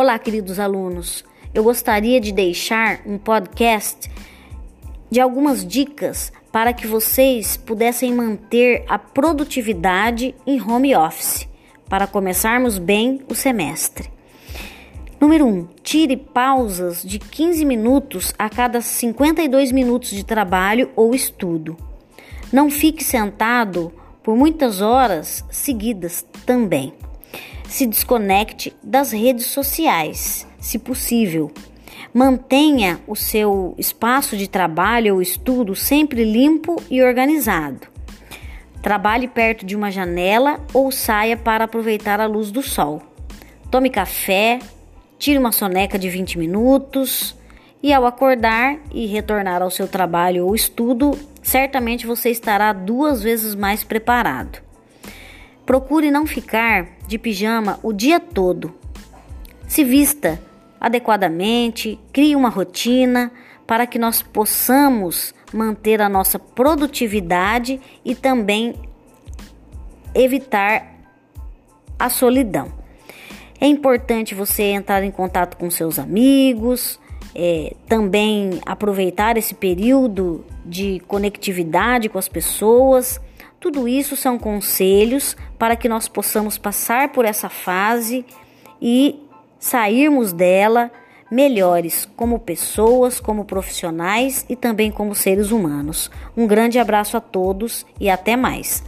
Olá, queridos alunos. Eu gostaria de deixar um podcast de algumas dicas para que vocês pudessem manter a produtividade em home office, para começarmos bem o semestre. Número 1. Um, tire pausas de 15 minutos a cada 52 minutos de trabalho ou estudo. Não fique sentado por muitas horas seguidas também. Se desconecte das redes sociais, se possível. Mantenha o seu espaço de trabalho ou estudo sempre limpo e organizado. Trabalhe perto de uma janela ou saia para aproveitar a luz do sol. Tome café, tire uma soneca de 20 minutos e ao acordar e retornar ao seu trabalho ou estudo, certamente você estará duas vezes mais preparado. Procure não ficar de pijama o dia todo. Se vista adequadamente, crie uma rotina para que nós possamos manter a nossa produtividade e também evitar a solidão. É importante você entrar em contato com seus amigos, é, também aproveitar esse período de conectividade com as pessoas. Tudo isso são conselhos para que nós possamos passar por essa fase e sairmos dela melhores como pessoas, como profissionais e também como seres humanos. Um grande abraço a todos e até mais.